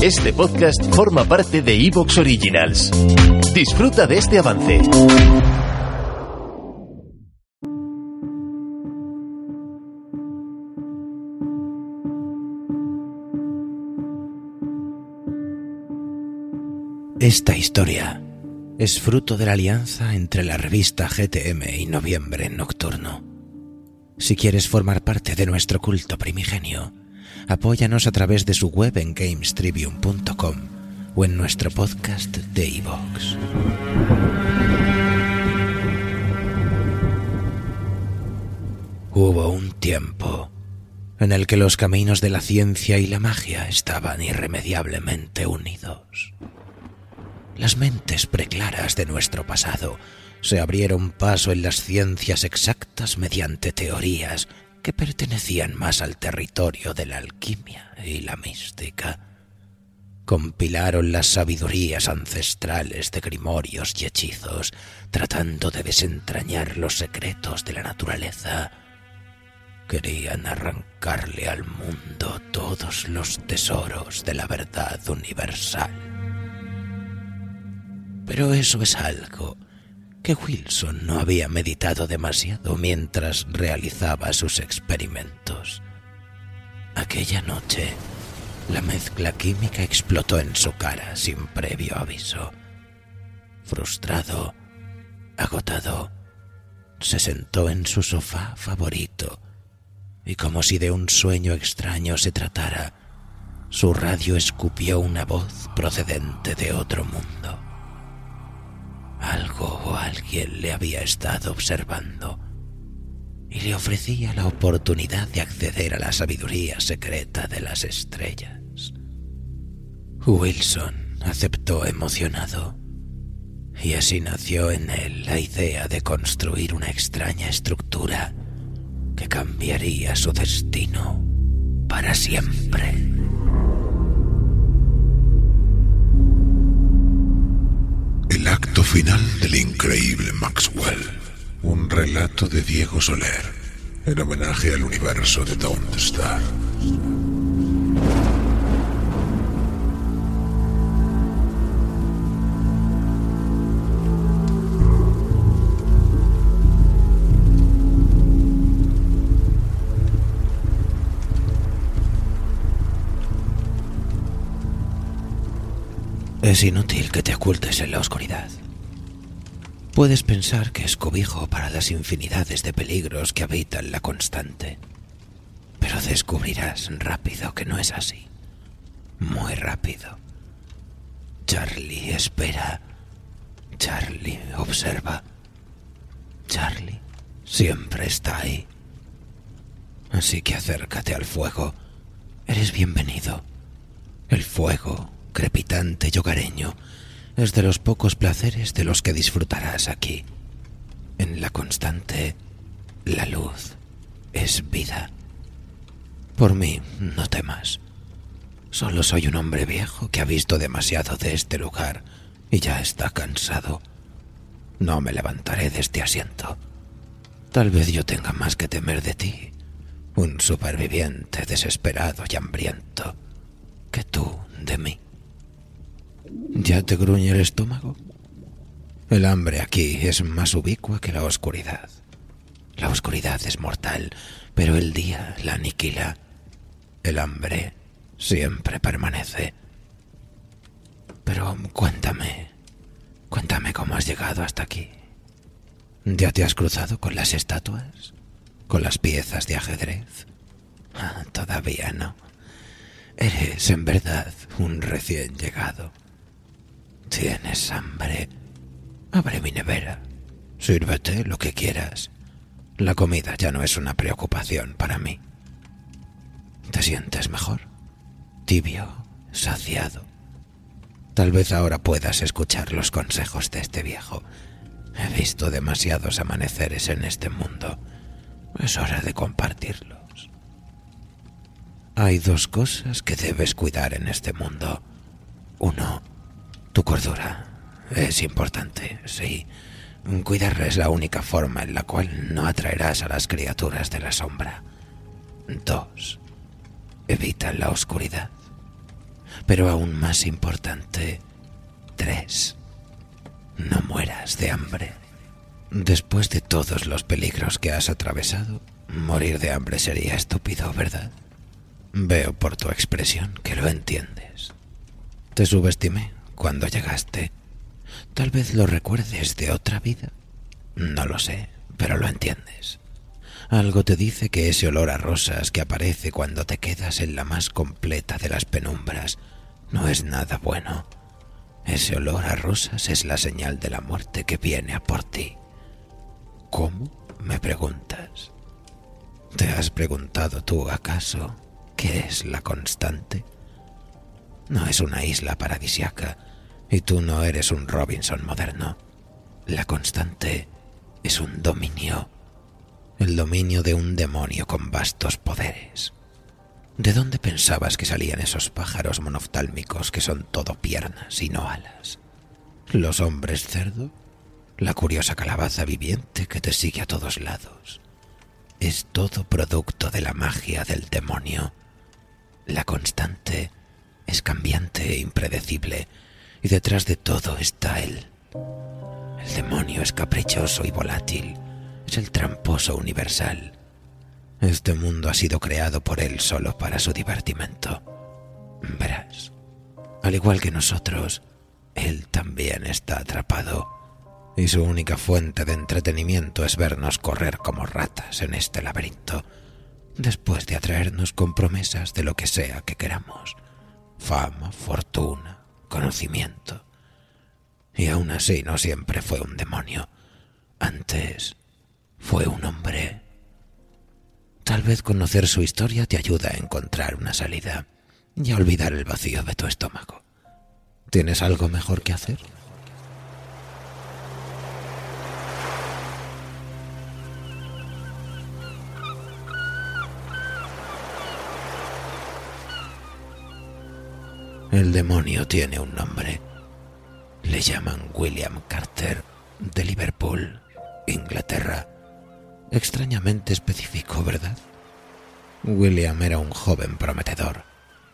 Este podcast forma parte de Evox Originals. Disfruta de este avance. Esta historia es fruto de la alianza entre la revista GTM y Noviembre Nocturno. Si quieres formar parte de nuestro culto primigenio, apóyanos a través de su web en gamestribune.com o en nuestro podcast de iVoox. Hubo un tiempo en el que los caminos de la ciencia y la magia estaban irremediablemente unidos. Las mentes preclaras de nuestro pasado se abrieron paso en las ciencias exactas mediante teorías que pertenecían más al territorio de la alquimia y la mística. Compilaron las sabidurías ancestrales de grimorios y hechizos, tratando de desentrañar los secretos de la naturaleza. Querían arrancarle al mundo todos los tesoros de la verdad universal. Pero eso es algo que Wilson no había meditado demasiado mientras realizaba sus experimentos. Aquella noche, la mezcla química explotó en su cara sin previo aviso. Frustrado, agotado, se sentó en su sofá favorito y como si de un sueño extraño se tratara, su radio escupió una voz procedente de otro mundo. Alguien le había estado observando y le ofrecía la oportunidad de acceder a la sabiduría secreta de las estrellas. Wilson aceptó emocionado y así nació en él la idea de construir una extraña estructura que cambiaría su destino para siempre. Acto final del increíble Maxwell. Un relato de Diego Soler en homenaje al universo de Don't Star. Es inútil que te ocultes en la oscuridad. Puedes pensar que es cobijo para las infinidades de peligros que habitan la constante, pero descubrirás rápido que no es así. Muy rápido. Charlie espera. Charlie observa. Charlie siempre está ahí. Así que acércate al fuego. Eres bienvenido. El fuego crepitante y hogareño, es de los pocos placeres de los que disfrutarás aquí. En la constante, la luz es vida. Por mí, no temas. Solo soy un hombre viejo que ha visto demasiado de este lugar y ya está cansado. No me levantaré de este asiento. Tal vez yo tenga más que temer de ti, un superviviente desesperado y hambriento, que tú de mí. ¿Ya te gruñe el estómago? El hambre aquí es más ubicua que la oscuridad. La oscuridad es mortal, pero el día la aniquila. El hambre siempre permanece. Pero cuéntame, cuéntame cómo has llegado hasta aquí. ¿Ya te has cruzado con las estatuas? ¿Con las piezas de ajedrez? Ah, todavía no. Eres en verdad un recién llegado. ¿Tienes hambre? Abre mi nevera. Sírvete lo que quieras. La comida ya no es una preocupación para mí. ¿Te sientes mejor? Tibio, saciado. Tal vez ahora puedas escuchar los consejos de este viejo. He visto demasiados amaneceres en este mundo. Es hora de compartirlos. Hay dos cosas que debes cuidar en este mundo. Uno, tu cordura es importante, sí. Cuidarla es la única forma en la cual no atraerás a las criaturas de la sombra. Dos, evita la oscuridad. Pero aún más importante, tres. No mueras de hambre. Después de todos los peligros que has atravesado, morir de hambre sería estúpido, ¿verdad? Veo por tu expresión que lo entiendes. Te subestimé cuando llegaste. Tal vez lo recuerdes de otra vida. No lo sé, pero lo entiendes. Algo te dice que ese olor a rosas que aparece cuando te quedas en la más completa de las penumbras no es nada bueno. Ese olor a rosas es la señal de la muerte que viene a por ti. ¿Cómo? me preguntas. ¿Te has preguntado tú acaso qué es la constante? No es una isla paradisiaca y tú no eres un Robinson moderno. La constante es un dominio, el dominio de un demonio con vastos poderes. ¿De dónde pensabas que salían esos pájaros monoftálmicos que son todo piernas y no alas? ¿Los hombres cerdo? ¿La curiosa calabaza viviente que te sigue a todos lados? Es todo producto de la magia del demonio. La constante es cambiante e impredecible, y detrás de todo está él. El demonio es caprichoso y volátil, es el tramposo universal este mundo ha sido creado por él solo para su divertimento. Verás, al igual que nosotros, él también está atrapado, y su única fuente de entretenimiento es vernos correr como ratas en este laberinto, después de atraernos con promesas de lo que sea que queramos, fama, fortuna, conocimiento. Y aún así no siempre fue un demonio, antes fue un hombre Tal vez conocer su historia te ayuda a encontrar una salida y a olvidar el vacío de tu estómago. ¿Tienes algo mejor que hacer? El demonio tiene un nombre. Le llaman William Carter de Liverpool, Inglaterra extrañamente específico, ¿verdad? William era un joven prometedor,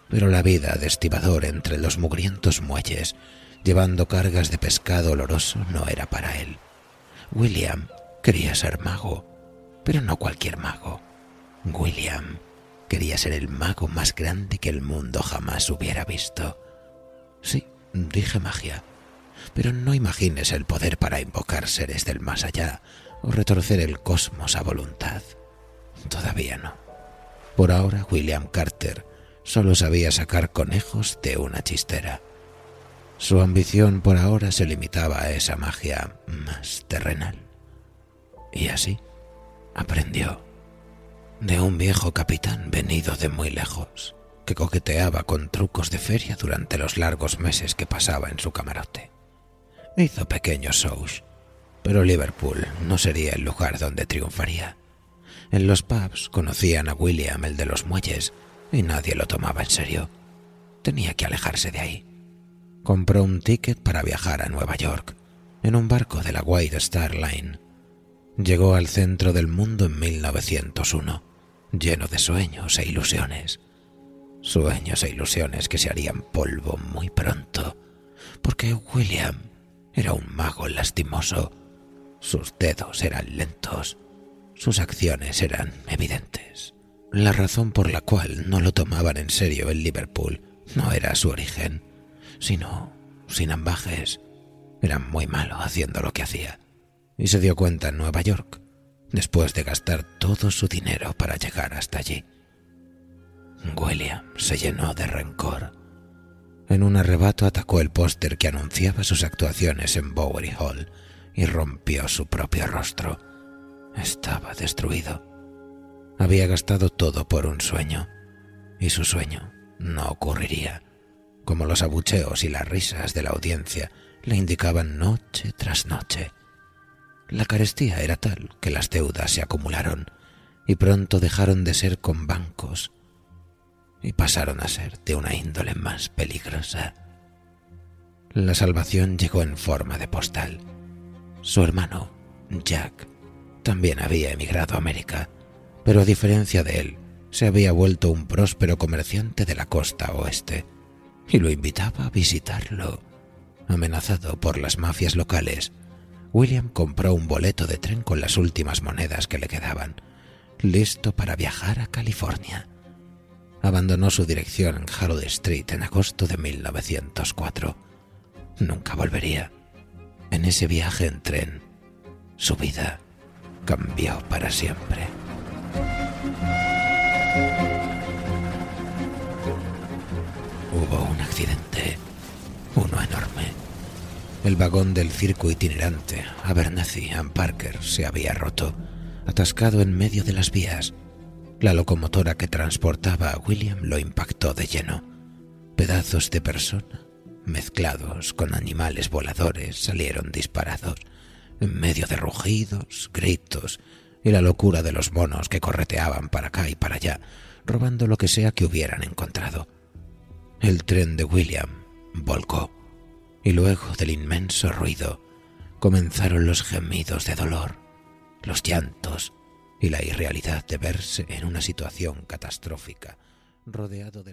pero la vida de estibador entre los mugrientos muelles, llevando cargas de pescado oloroso, no era para él. William quería ser mago, pero no cualquier mago. William quería ser el mago más grande que el mundo jamás hubiera visto. Sí, dije magia, pero no imagines el poder para invocar seres del más allá o retorcer el cosmos a voluntad. Todavía no. Por ahora, William Carter solo sabía sacar conejos de una chistera. Su ambición por ahora se limitaba a esa magia más terrenal. Y así aprendió de un viejo capitán venido de muy lejos, que coqueteaba con trucos de feria durante los largos meses que pasaba en su camarote. Hizo pequeños shows pero Liverpool no sería el lugar donde triunfaría. En los pubs conocían a William, el de los muelles, y nadie lo tomaba en serio. Tenía que alejarse de ahí. Compró un ticket para viajar a Nueva York, en un barco de la White Star Line. Llegó al centro del mundo en 1901, lleno de sueños e ilusiones. Sueños e ilusiones que se harían polvo muy pronto, porque William era un mago lastimoso sus dedos eran lentos, sus acciones eran evidentes. La razón por la cual no lo tomaban en serio en Liverpool no era su origen, sino, sin ambajes, era muy malo haciendo lo que hacía. Y se dio cuenta en Nueva York, después de gastar todo su dinero para llegar hasta allí. William se llenó de rencor. En un arrebato atacó el póster que anunciaba sus actuaciones en Bowery Hall y rompió su propio rostro. Estaba destruido. Había gastado todo por un sueño, y su sueño no ocurriría, como los abucheos y las risas de la audiencia le indicaban noche tras noche. La carestía era tal que las deudas se acumularon y pronto dejaron de ser con bancos y pasaron a ser de una índole más peligrosa. La salvación llegó en forma de postal su hermano, Jack, también había emigrado a América, pero a diferencia de él, se había vuelto un próspero comerciante de la costa oeste. y lo invitaba a visitarlo. Amenazado por las mafias locales, William compró un boleto de tren con las últimas monedas que le quedaban, listo para viajar a California. Abandonó su dirección en Harold Street en agosto de 1904. Nunca volvería. En ese viaje en tren, su vida cambió para siempre. Hubo un accidente, uno enorme. El vagón del circo itinerante Abernathy and Parker se había roto, atascado en medio de las vías. La locomotora que transportaba a William lo impactó de lleno. Pedazos de persona, mezclados con animales voladores, salieron disparados, en medio de rugidos, gritos y la locura de los monos que correteaban para acá y para allá, robando lo que sea que hubieran encontrado. El tren de William volcó, y luego del inmenso ruido comenzaron los gemidos de dolor, los llantos y la irrealidad de verse en una situación catastrófica, rodeado de